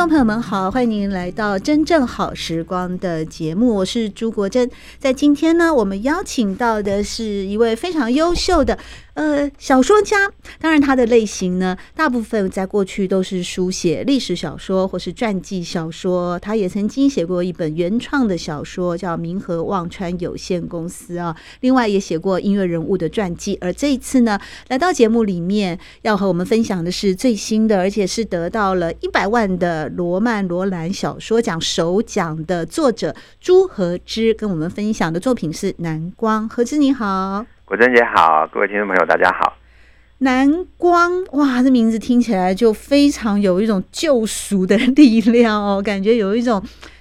众朋友们好，欢迎您来到真正好时光的节目，我是朱国珍。在今天呢，我们邀请到的是一位非常优秀的。呃，小说家，当然他的类型呢，大部分在过去都是书写历史小说或是传记小说。他也曾经写过一本原创的小说，叫《明和望川有限公司》啊。另外也写过音乐人物的传记。而这一次呢，来到节目里面要和我们分享的是最新的，而且是得到了一百万的罗曼罗兰小说奖首奖的作者朱和之，跟我们分享的作品是《南光》。和之你好。果珍姐好，各位听众朋友大家好。南光，哇，这名字听起来就非常有一种救赎的力量哦，感觉有一种。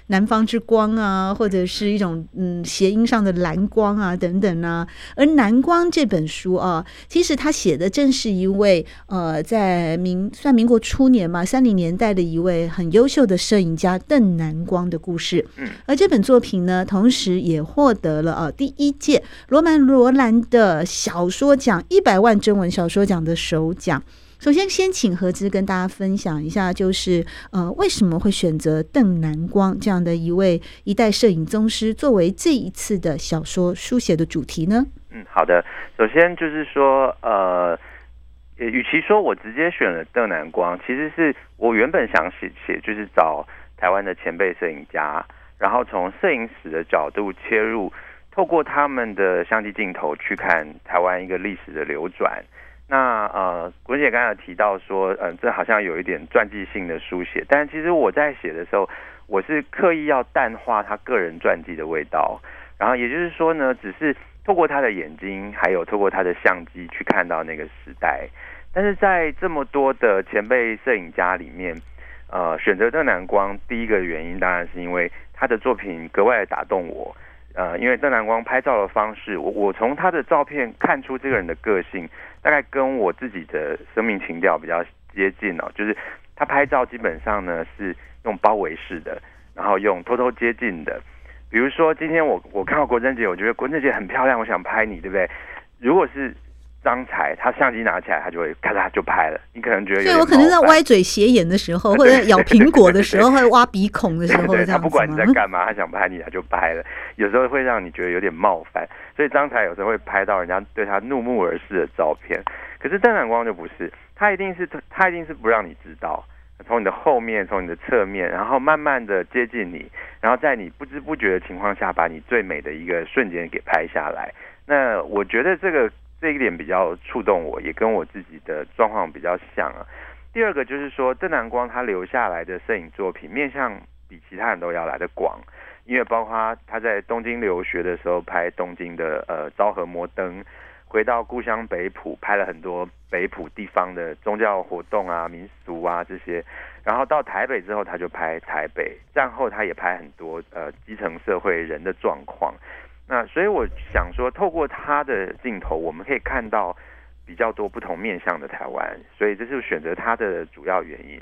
南方之光啊，或者是一种嗯谐音上的蓝光啊等等啊。而《蓝光》这本书啊，其实他写的正是一位呃，在民算民国初年嘛，三零年代的一位很优秀的摄影家邓南光的故事。嗯，而这本作品呢，同时也获得了啊第一届罗曼罗兰的小说奖一百万中文小说奖的首奖。首先，先请何之跟大家分享一下，就是呃，为什么会选择邓南光这样的一位一代摄影宗师作为这一次的小说书写的主题呢？嗯，好的。首先就是说，呃，与其说我直接选了邓南光，其实是我原本想写写，就是找台湾的前辈摄影家，然后从摄影史的角度切入，透过他们的相机镜头去看台湾一个历史的流转。那呃，国珍姐刚才提到说，嗯、这好像有一点传记性的书写，但其实我在写的时候，我是刻意要淡化他个人传记的味道，然后也就是说呢，只是透过他的眼睛，还有透过他的相机去看到那个时代。但是在这么多的前辈摄影家里面，呃，选择邓南光，第一个原因当然是因为他的作品格外的打动我。呃，因为邓南光拍照的方式，我我从他的照片看出这个人的个性，大概跟我自己的生命情调比较接近哦。就是他拍照基本上呢是用包围式的，然后用偷偷接近的。比如说今天我我看到国珍姐，我觉得国珍姐很漂亮，我想拍你，对不对？如果是。张才，他相机拿起来，他就会咔嚓就拍了。你可能觉得有，对我可能在歪嘴斜眼的时候，或者咬苹果的时候，或者挖鼻孔的时候，对，他不管你在干嘛，他想拍你，他就拍了。有时候会让你觉得有点冒犯，所以张才有时候会拍到人家对他怒目而视的照片。可是邓闪光就不是，他一定是他一定是不让你知道，从你的后面，从你的侧面，然后慢慢的接近你，然后在你不知不觉的情况下，把你最美的一个瞬间给拍下来。那我觉得这个。这一点比较触动我，也跟我自己的状况比较像啊。第二个就是说，邓南光他留下来的摄影作品面向比其他人都要来得广，因为包括他在东京留学的时候拍东京的呃昭和摩登，回到故乡北埔拍了很多北埔地方的宗教活动啊、民俗啊这些，然后到台北之后他就拍台北，战后他也拍很多呃基层社会人的状况。那所以我想说，透过他的镜头，我们可以看到比较多不同面向的台湾，所以这是选择他的主要原因。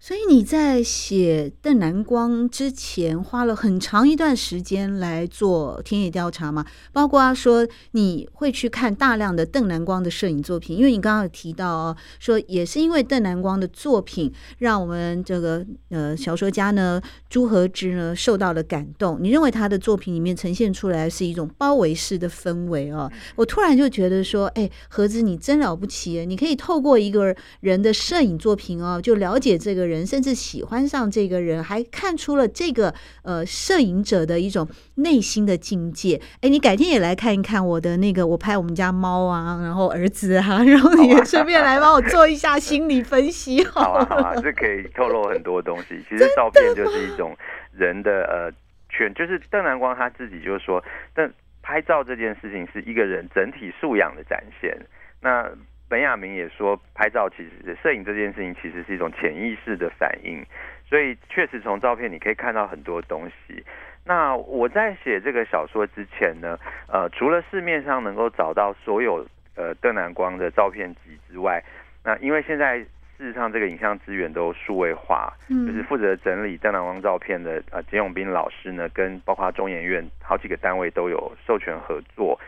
所以你在写邓南光之前，花了很长一段时间来做田野调查嘛？包括说你会去看大量的邓南光的摄影作品，因为你刚刚有提到哦，说也是因为邓南光的作品，让我们这个呃小说家呢朱和之呢受到了感动。你认为他的作品里面呈现出来是一种包围式的氛围哦？我突然就觉得说，哎，和之你真了不起，你可以透过一个人的摄影作品哦，就了解这个。人甚至喜欢上这个人，还看出了这个呃摄影者的一种内心的境界。哎，你改天也来看一看我的那个，我拍我们家猫啊，然后儿子啊，然后你也顺便来帮我做一下心理分析。好啊，好啊，这可以透露很多东西。其实照片就是一种人的呃全，就是邓南光他自己就是说，但拍照这件事情是一个人整体素养的展现。那本雅明也说，拍照其实摄影这件事情其实是一种潜意识的反应，所以确实从照片你可以看到很多东西。那我在写这个小说之前呢，呃，除了市面上能够找到所有呃邓南光的照片集之外，那因为现在事实上这个影像资源都数位化，嗯，就是负责整理邓南光照片的呃简永斌老师呢，跟包括中研院好几个单位都有授权合作。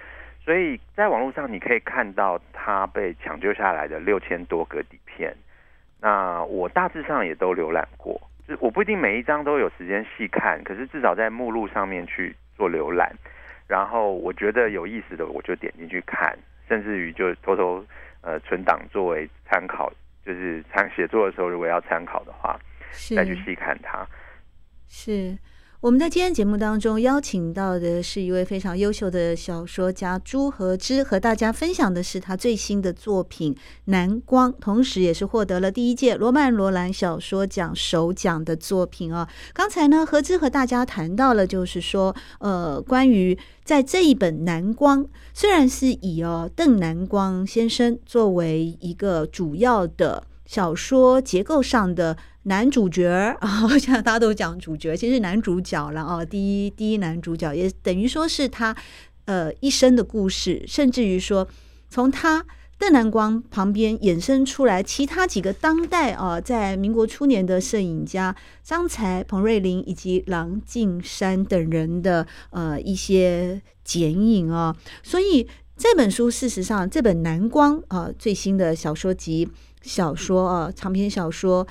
所以在网络上，你可以看到他被抢救下来的六千多个底片。那我大致上也都浏览过，就是我不一定每一张都有时间细看，可是至少在目录上面去做浏览。然后我觉得有意思的，我就点进去看，甚至于就偷偷呃存档作为参考，就是参写作的时候如果要参考的话，再去细看它。是。我们在今天节目当中邀请到的是一位非常优秀的小说家朱荷之，和大家分享的是他最新的作品《南光》，同时也是获得了第一届罗曼·罗兰小说奖首奖的作品啊。刚才呢，荷之和大家谈到了，就是说，呃，关于在这一本《南光》，虽然是以哦邓南光先生作为一个主要的小说结构上的。男主角啊，现在大家都讲主角，其实男主角了哦。第一，第一男主角也等于说是他呃一生的故事，甚至于说从他邓南光旁边衍生出来其他几个当代啊，在民国初年的摄影家张才、彭瑞麟以及郎静山等人的呃一些剪影啊。所以这本书事实上，这本《南光》啊最新的小说集小说啊长篇小说。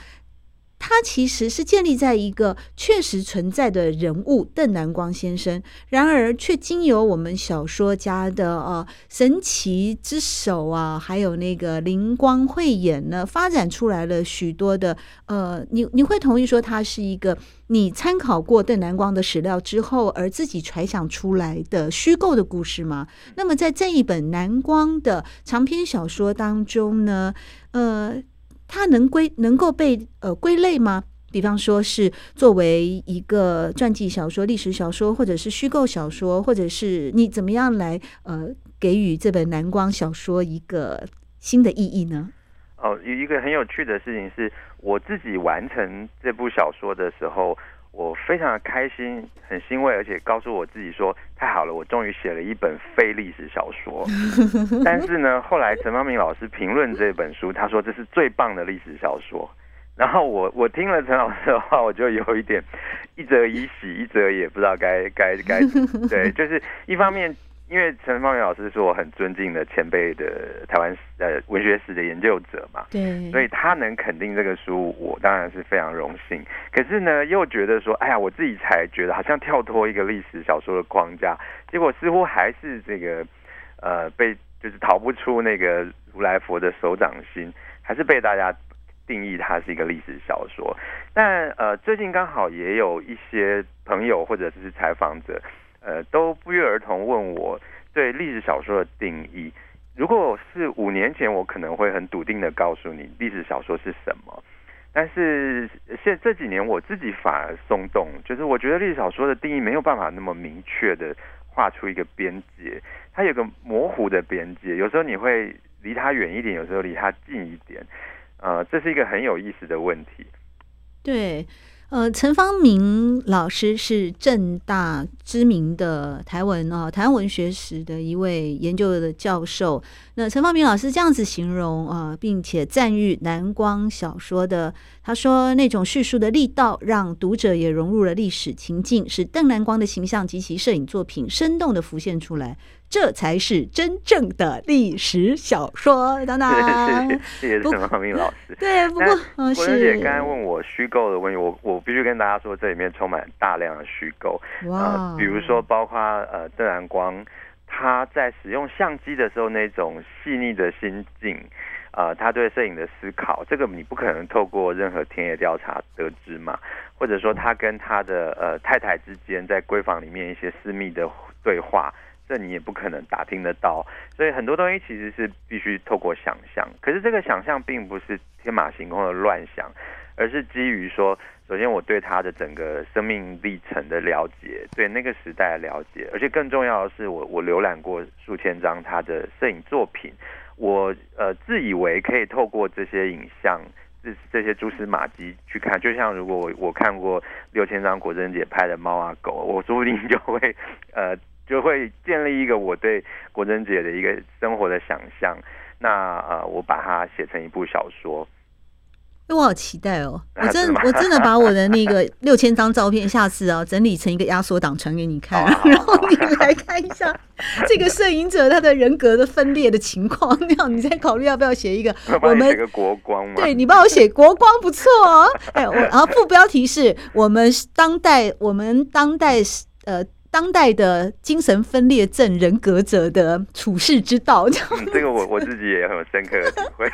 它其实是建立在一个确实存在的人物邓南光先生，然而却经由我们小说家的呃神奇之手啊，还有那个灵光慧眼呢，发展出来了许多的呃，你你会同意说它是一个你参考过邓南光的史料之后而自己揣想出来的虚构的故事吗？那么在这一本南光的长篇小说当中呢，呃。它能归能够被呃归类吗？比方说是作为一个传记小说、历史小说，或者是虚构小说，或者是你怎么样来呃给予这本蓝光小说一个新的意义呢？哦，有一个很有趣的事情是，我自己完成这部小说的时候。我非常的开心，很欣慰，而且告诉我自己说：“太好了，我终于写了一本非历史小说。”但是呢，后来陈方明老师评论这本书，他说这是最棒的历史小说。然后我我听了陈老师的话，我就有一点一则以喜，一则也不知道该该该 对，就是一方面。因为陈芳明老师是我很尊敬的前辈的台湾呃文学史的研究者嘛，对，所以他能肯定这个书，我当然是非常荣幸。可是呢，又觉得说，哎呀，我自己才觉得好像跳脱一个历史小说的框架，结果似乎还是这个呃被就是逃不出那个如来佛的手掌心，还是被大家定义它是一个历史小说。但呃最近刚好也有一些朋友或者是采访者。呃，都不约而同问我对历史小说的定义。如果是五年前，我可能会很笃定的告诉你历史小说是什么。但是现这几年，我自己反而松动，就是我觉得历史小说的定义没有办法那么明确的画出一个边界，它有个模糊的边界。有时候你会离它远一点，有时候离它近一点。呃，这是一个很有意思的问题。对。呃，陈方明老师是正大知名的台文啊，台湾文学史的一位研究的教授。那陈方明老师这样子形容啊，并且赞誉南光小说的，他说那种叙述的力道，让读者也融入了历史情境，使邓南光的形象及其摄影作品生动的浮现出来。这才是真正的历史小说，当当。谢谢谢谢陈芳明老师。对，不过嗯，是。文姐刚才问我虚构的问题，我我必须跟大家说，这里面充满大量的虚构。哇、呃。比如说，包括呃，邓南光他在使用相机的时候那种细腻的心境，呃，他对摄影的思考，这个你不可能透过任何田野调查得知嘛。或者说，他跟他的呃太太之间在闺房里面一些私密的对话。这你也不可能打听得到，所以很多东西其实是必须透过想象。可是这个想象并不是天马行空的乱想，而是基于说首先我对他的整个生命历程的了解，对那个时代的了解，而且更重要的是我，我浏览过数千张他的摄影作品，我呃自以为可以透过这些影像。这这些蛛丝马迹去看，就像如果我我看过六千张国珍姐拍的猫啊狗，我说不定就会呃就会建立一个我对国珍姐的一个生活的想象。那呃，我把它写成一部小说。我好期待哦！我真的我真的把我的那个 六千张照片，下次啊整理成一个压缩档传给你看，然后你来看一下这个摄影者他的人格的分裂的情况，那样你再考虑要不要写一个。我们国光嘛？对，你帮我写国光不错哦。哎，我然后副标题是我们当代我们当代呃。当代的精神分裂症人格者的处世之道，这样、嗯。这个我我自己也很有深刻的体会。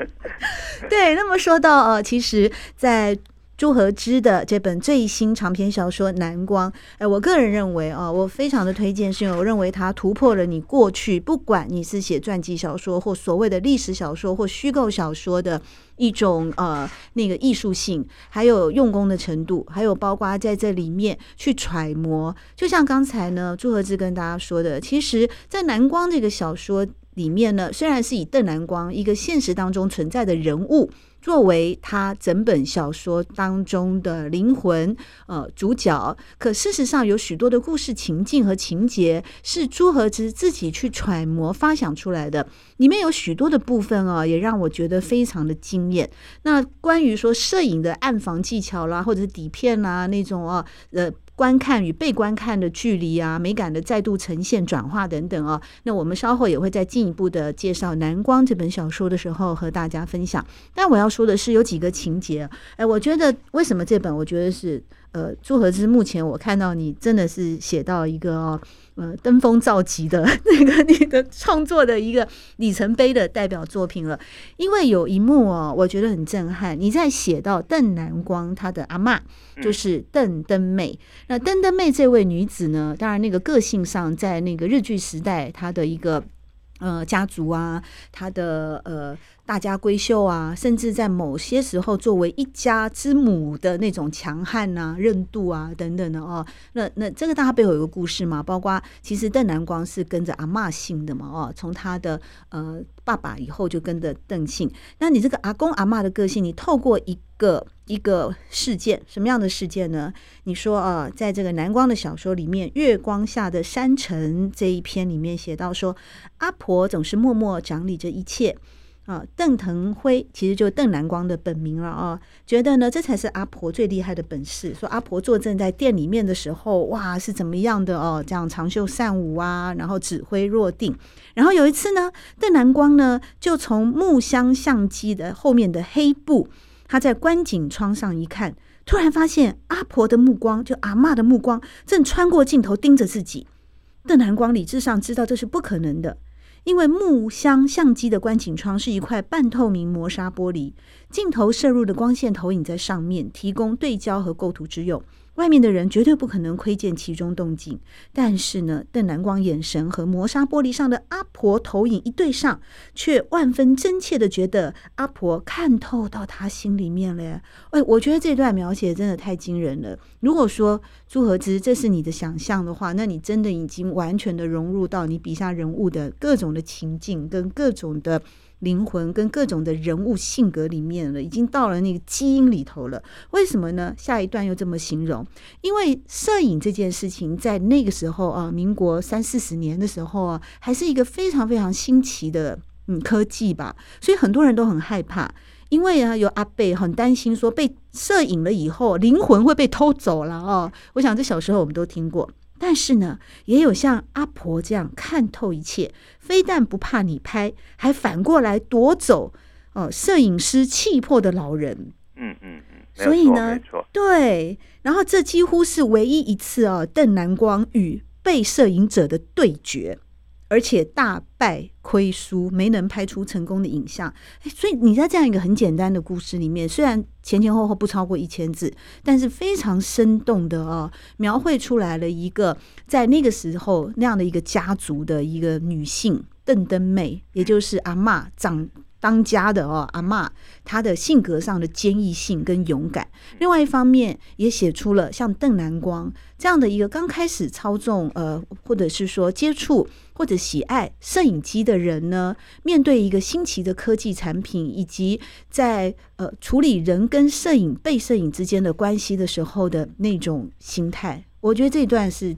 对，那么说到呃，其实，在。朱荷之的这本最新长篇小说《蓝光》，哎，我个人认为啊，我非常的推荐，是因为我认为它突破了你过去不管你是写传记小说或所谓的历史小说或虚构小说的一种呃那个艺术性，还有用功的程度，还有包括在这里面去揣摩。就像刚才呢，朱荷之跟大家说的，其实，在《蓝光》这个小说里面呢，虽然是以邓蓝光一个现实当中存在的人物。作为他整本小说当中的灵魂，呃，主角，可事实上有许多的故事情境和情节是朱和之自己去揣摩发想出来的，里面有许多的部分啊，也让我觉得非常的惊艳。那关于说摄影的暗房技巧啦，或者是底片啦那种啊，呃。观看与被观看的距离啊，美感的再度呈现、转化等等啊，那我们稍后也会再进一步的介绍《蓝光》这本小说的时候和大家分享。但我要说的是，有几个情节，哎，我觉得为什么这本，我觉得是。呃，朱和之，目前我看到你真的是写到一个哦，呃，登峰造极的 那个你的创作的一个里程碑的代表作品了。因为有一幕哦，我觉得很震撼。你在写到邓南光他的阿嬷，就是邓登妹。那邓登妹这位女子呢，当然那个个性上，在那个日剧时代，她的一个呃家族啊，她的呃。大家闺秀啊，甚至在某些时候作为一家之母的那种强悍呐、韧度啊等等的哦，那那这个大家背后有个故事嘛，包括其实邓南光是跟着阿嬷姓的嘛哦，从他的呃爸爸以后就跟着邓姓。那你这个阿公阿嬷的个性，你透过一个一个事件，什么样的事件呢？你说啊，在这个南光的小说里面，《月光下的山城》这一篇里面写到说，阿婆总是默默掌理着一切。啊，邓腾辉其实就邓南光的本名了啊，觉得呢这才是阿婆最厉害的本事。说阿婆坐镇在店里面的时候，哇，是怎么样的哦？这样长袖善舞啊，然后指挥若定。然后有一次呢，邓南光呢就从木箱相机的后面的黑布，他在观景窗上一看，突然发现阿婆的目光，就阿嬷的目光，正穿过镜头盯着自己。邓南光理智上知道这是不可能的。因为木箱相机的观景窗是一块半透明磨砂玻璃，镜头摄入的光线投影在上面，提供对焦和构图之用。外面的人绝对不可能窥见其中动静，但是呢，邓南光眼神和磨砂玻璃上的阿婆投影一对上，却万分真切地觉得阿婆看透到他心里面了呀！哎，我觉得这段描写真的太惊人了。如果说朱荷之这是你的想象的话，那你真的已经完全的融入到你笔下人物的各种的情境跟各种的。灵魂跟各种的人物性格里面了，已经到了那个基因里头了。为什么呢？下一段又这么形容？因为摄影这件事情在那个时候啊，民国三四十年的时候啊，还是一个非常非常新奇的嗯科技吧。所以很多人都很害怕，因为啊，有阿贝很担心说被摄影了以后灵魂会被偷走了哦。我想这小时候我们都听过。但是呢，也有像阿婆这样看透一切，非但不怕你拍，还反过来夺走哦、呃、摄影师气魄的老人。嗯嗯嗯，所以呢，对，然后这几乎是唯一一次哦，邓南光与被摄影者的对决。而且大败亏输，没能拍出成功的影像。所以你在这样一个很简单的故事里面，虽然前前后后不超过一千字，但是非常生动的哦，描绘出来了一个在那个时候那样的一个家族的一个女性邓登妹，也就是阿嬷长当家的哦，阿嬷，她的性格上的坚毅性跟勇敢。另外一方面，也写出了像邓南光这样的一个刚开始操纵呃，或者是说接触或者喜爱摄影机的人呢，面对一个新奇的科技产品，以及在呃处理人跟摄影被摄影之间的关系的时候的那种心态。我觉得这段是。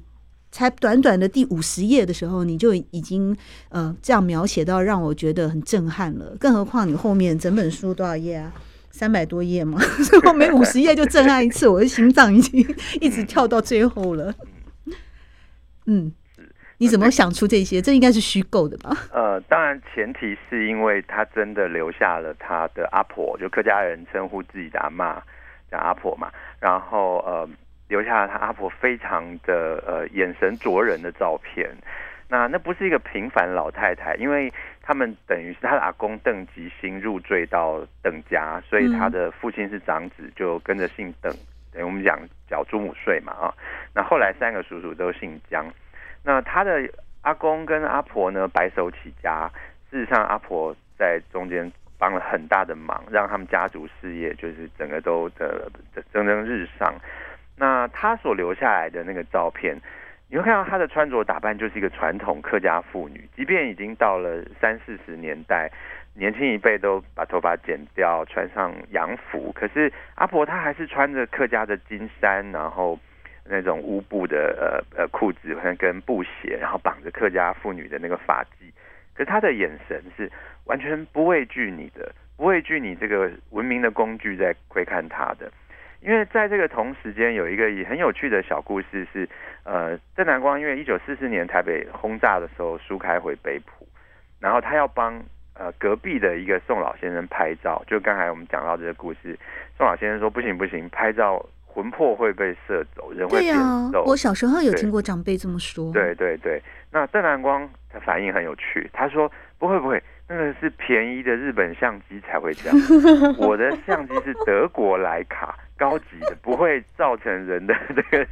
才短短的第五十页的时候，你就已经呃这样描写到让我觉得很震撼了。更何况你后面整本书多少页啊？三百多页嘛，所以我每五十页就震撼一次，我的心脏已经一直跳到最后了。嗯，你怎么想出这些？这应该是虚构的吧？呃，当然前提是因为他真的留下了他的阿婆，就客家人称呼自己的阿嬷叫阿婆嘛，然后呃。留下了他阿婆非常的呃眼神灼人的照片，那那不是一个平凡老太太，因为他们等于是他的阿公邓吉星入赘到邓家，所以他的父亲是长子，就跟着姓邓，等于我们讲缴祖母税嘛啊。那后来三个叔叔都姓江，那他的阿公跟阿婆呢白手起家，事实上阿婆在中间帮了很大的忙，让他们家族事业就是整个都的蒸蒸日上。那他所留下来的那个照片，你会看到他的穿着打扮就是一个传统客家妇女，即便已经到了三四十年代，年轻一辈都把头发剪掉，穿上洋服，可是阿婆她还是穿着客家的金衫，然后那种乌布的呃呃裤子好像跟布鞋，然后绑着客家妇女的那个发髻，可是她的眼神是完全不畏惧你的，不畏惧你这个文明的工具在窥看她的。因为在这个同时间，有一个也很有趣的小故事是，呃，邓南光因为一九四四年台北轰炸的时候疏开回北浦，然后他要帮呃隔壁的一个宋老先生拍照，就刚才我们讲到这个故事，宋老先生说不行不行，拍照魂魄会被射走，人会变瘦。对啊，我小时候有听过长辈这么说。对对对，那邓南光的反应很有趣，他说不会不会。那个是便宜的日本相机才会这样，我的相机是德国莱卡，高级的，不会造成人的 这个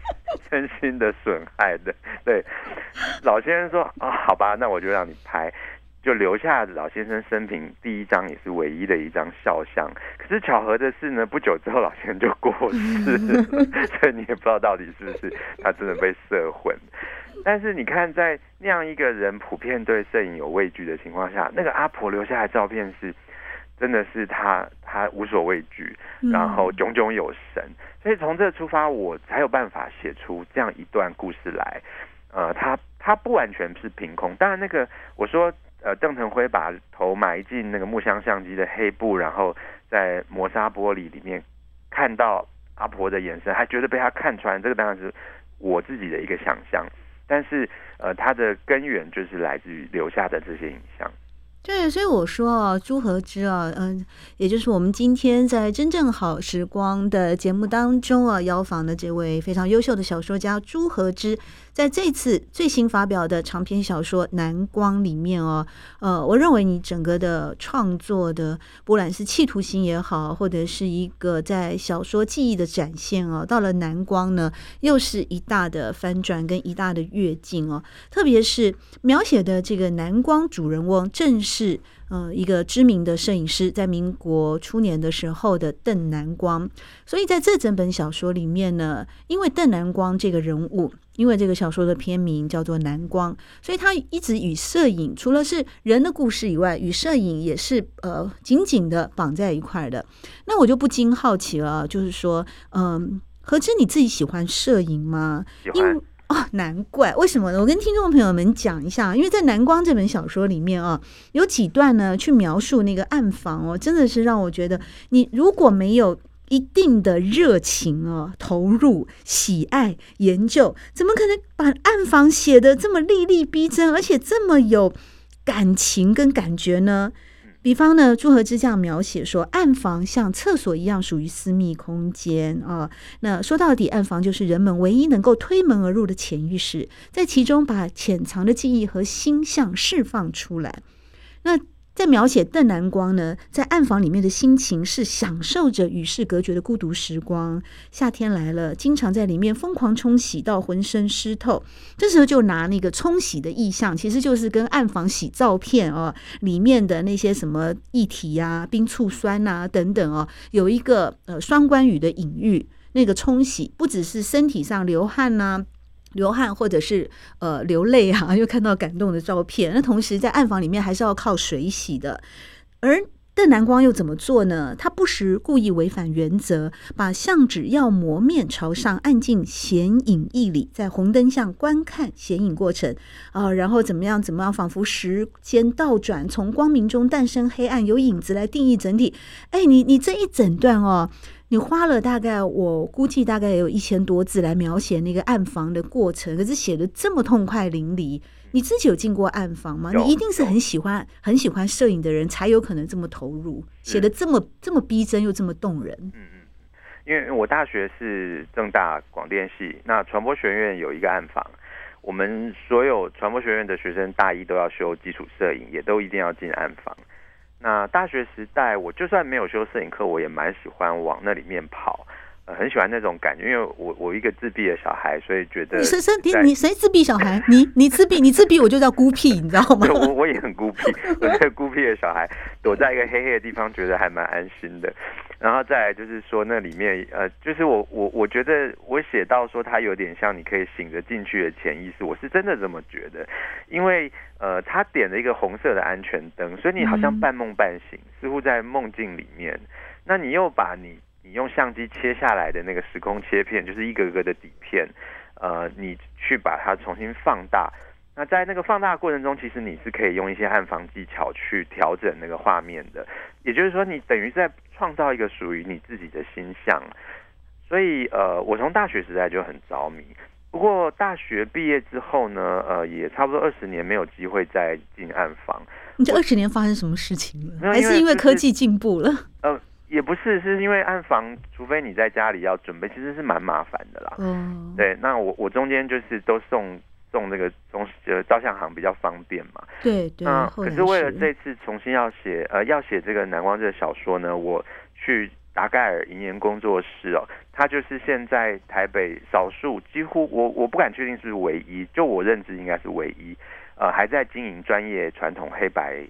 身心的损害的。对，老先生说啊，好吧，那我就让你拍，就留下老先生生平第一张也是唯一的一张肖像。可是巧合的是呢，不久之后老先生就过世了，所以你也不知道到底是不是他真的被摄魂。但是你看，在那样一个人普遍对摄影有畏惧的情况下，那个阿婆留下来的照片是，真的是他他无所畏惧，然后炯炯有神。所以从这出发，我才有办法写出这样一段故事来。呃，他他不完全是凭空。当然，那个我说，呃，邓腾辉把头埋进那个木箱相机的黑布，然后在磨砂玻璃里面看到阿婆的眼神，还觉得被他看穿。这个当然是我自己的一个想象。但是，呃，它的根源就是来自于留下的这些影像。对，所以我说啊，朱和之啊，嗯，也就是我们今天在真正好时光的节目当中啊，邀访的这位非常优秀的小说家朱和之。在这次最新发表的长篇小说《南光》里面哦，呃，我认为你整个的创作的，不管是企图心也好，或者是一个在小说记忆的展现哦，到了《南光》呢，又是一大的翻转跟一大的跃进哦，特别是描写的这个南光主人翁，正是。呃，一个知名的摄影师，在民国初年的时候的邓南光，所以在这整本小说里面呢，因为邓南光这个人物，因为这个小说的片名叫做《南光》，所以他一直与摄影除了是人的故事以外，与摄影也是呃紧紧的绑在一块的。那我就不禁好奇了，就是说，嗯、呃，和之你自己喜欢摄影吗？因难怪，为什么呢？我跟听众朋友们讲一下，因为在《南光》这本小说里面啊，有几段呢，去描述那个暗房哦，真的是让我觉得，你如果没有一定的热情哦，投入、喜爱、研究，怎么可能把暗房写得这么历历逼真，而且这么有感情跟感觉呢？比方呢，朱和之这样描写说，暗房像厕所一样属于私密空间啊。那说到底，暗房就是人们唯一能够推门而入的潜意识，在其中把潜藏的记忆和心象释放出来。那在描写邓南光呢，在暗房里面的心情是享受着与世隔绝的孤独时光。夏天来了，经常在里面疯狂冲洗到浑身湿透。这时候就拿那个冲洗的意象，其实就是跟暗房洗照片哦，里面的那些什么液体啊、冰醋酸啊等等哦，有一个呃双关语的隐喻。那个冲洗不只是身体上流汗呐、流汗或者是呃流泪啊，又看到感动的照片。那同时在暗房里面还是要靠水洗的。而邓南光又怎么做呢？他不时故意违反原则，把相纸要磨面朝上，按进显影液里，在红灯下观看显影过程啊、呃，然后怎么样怎么样，仿佛时间倒转，从光明中诞生黑暗，由影子来定义整体。哎，你你这一整段哦。你花了大概，我估计大概有一千多字来描写那个暗房的过程，可是写得这么痛快淋漓。你自己有进过暗房吗？你一定是很喜欢很喜欢摄影的人，才有可能这么投入，写的这么这么逼真又这么动人。嗯嗯，因为我大学是正大广电系，那传播学院有一个暗房，我们所有传播学院的学生大一都要修基础摄影，也都一定要进暗房。那大学时代，我就算没有修摄影课，我也蛮喜欢往那里面跑，呃，很喜欢那种感觉。因为我我一个自闭的小孩，所以觉得你谁谁你你谁自闭小孩？你你自闭，你自闭，我就叫孤僻，你知道吗？我我也很孤僻，我这个孤僻的小孩躲在一个黑黑的地方，觉得还蛮安心的。然后再来就是说，那里面呃，就是我我我觉得我写到说，它有点像你可以醒着进去的潜意识，我是真的这么觉得，因为呃，他点了一个红色的安全灯，所以你好像半梦半醒，嗯、似乎在梦境里面。那你又把你你用相机切下来的那个时空切片，就是一个个的底片，呃，你去把它重新放大。那在那个放大的过程中，其实你是可以用一些暗房技巧去调整那个画面的。也就是说，你等于在创造一个属于你自己的形象。所以，呃，我从大学时代就很着迷。不过，大学毕业之后呢，呃，也差不多二十年没有机会再进暗房。你这二十年发生什么事情了？还是因为科技进步了？呃，也不是，是因为暗房，除非你在家里要准备，其实是蛮麻烦的啦。嗯，对。那我我中间就是都送。送那个东西，呃，照相行比较方便嘛。对对。嗯，可是为了这次重新要写，呃，要写这个南光这个小说呢，我去达盖尔银盐工作室哦，他就是现在台北少数，几乎我我不敢确定是唯一，就我认知应该是唯一，呃，还在经营专业传统黑白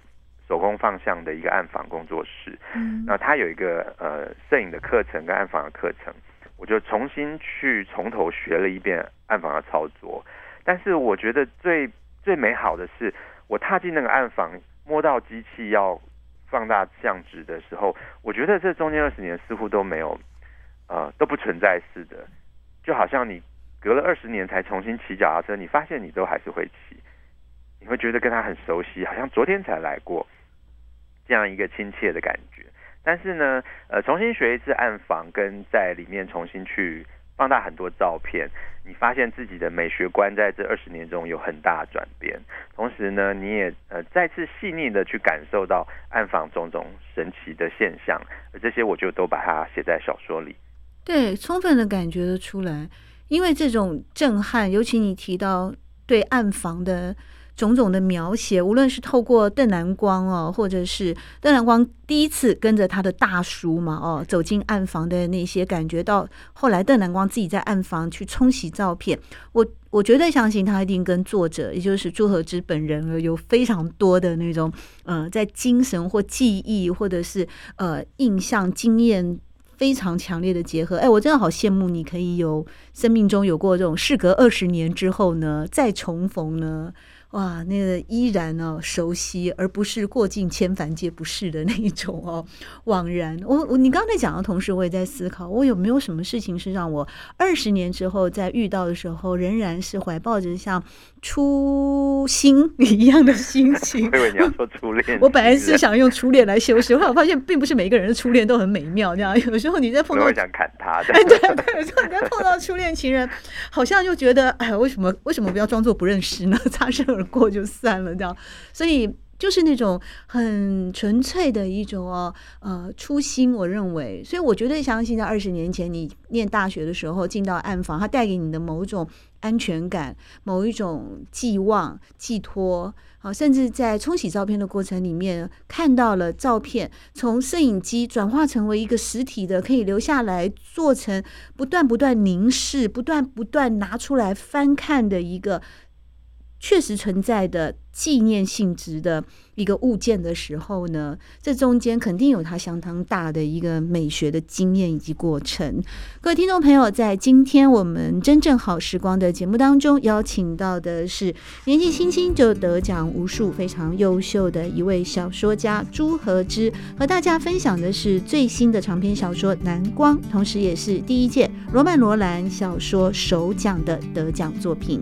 手工放向的一个暗房工作室。嗯。那他有一个呃摄影的课程跟暗房的课程，我就重新去从头学了一遍暗房的操作。但是我觉得最最美好的是，我踏进那个暗房，摸到机器要放大相纸的时候，我觉得这中间二十年似乎都没有，呃，都不存在似的，就好像你隔了二十年才重新骑脚踏车，你发现你都还是会骑，你会觉得跟他很熟悉，好像昨天才来过，这样一个亲切的感觉。但是呢，呃，重新学一次暗房，跟在里面重新去。放大很多照片，你发现自己的美学观在这二十年中有很大转变。同时呢，你也呃再次细腻的去感受到暗房种种神奇的现象，而这些我就都把它写在小说里。对，充分的感觉得出来，因为这种震撼，尤其你提到对暗房的。种种的描写，无论是透过邓南光哦，或者是邓南光第一次跟着他的大叔嘛哦，走进暗房的那些感觉，到后来邓南光自己在暗房去冲洗照片，我我绝对相信他一定跟作者，也就是朱荷之本人有非常多的那种呃，在精神或记忆或者是呃印象经验非常强烈的结合。哎，我真的好羡慕你可以有生命中有过这种事隔二十年之后呢，再重逢呢。哇，那个依然哦熟悉，而不是过尽千帆皆不是的那一种哦惘然。我我你刚才讲的同时，我也在思考，我有没有什么事情是让我二十年之后在遇到的时候，仍然是怀抱着像初心 一样的心情。我以为你要说初恋，我本来是想用初恋来修饰，后来我发现并不是每个人的初恋都很美妙。这样有时候你在碰到，我想砍他。哎，对对，有时候你在碰到初恋情人，好像就觉得哎，为什么为什么不要装作不认识呢？擦身而过就散了，这样，所以就是那种很纯粹的一种哦，呃，初心。我认为，所以我绝对相信，在二十年前你念大学的时候进到暗房，它带给你的某种安全感，某一种寄望、寄托好，甚至在冲洗照片的过程里面，看到了照片从摄影机转化成为一个实体的，可以留下来做成不断不断凝视、不断不断拿出来翻看的一个确实存在的。纪念性质的一个物件的时候呢，这中间肯定有它相当大的一个美学的经验以及过程。各位听众朋友，在今天我们真正好时光的节目当中，邀请到的是年纪轻轻就得奖无数、非常优秀的一位小说家朱和之，和大家分享的是最新的长篇小说《蓝光》，同时也是第一届罗曼·罗兰小说首奖的得奖作品。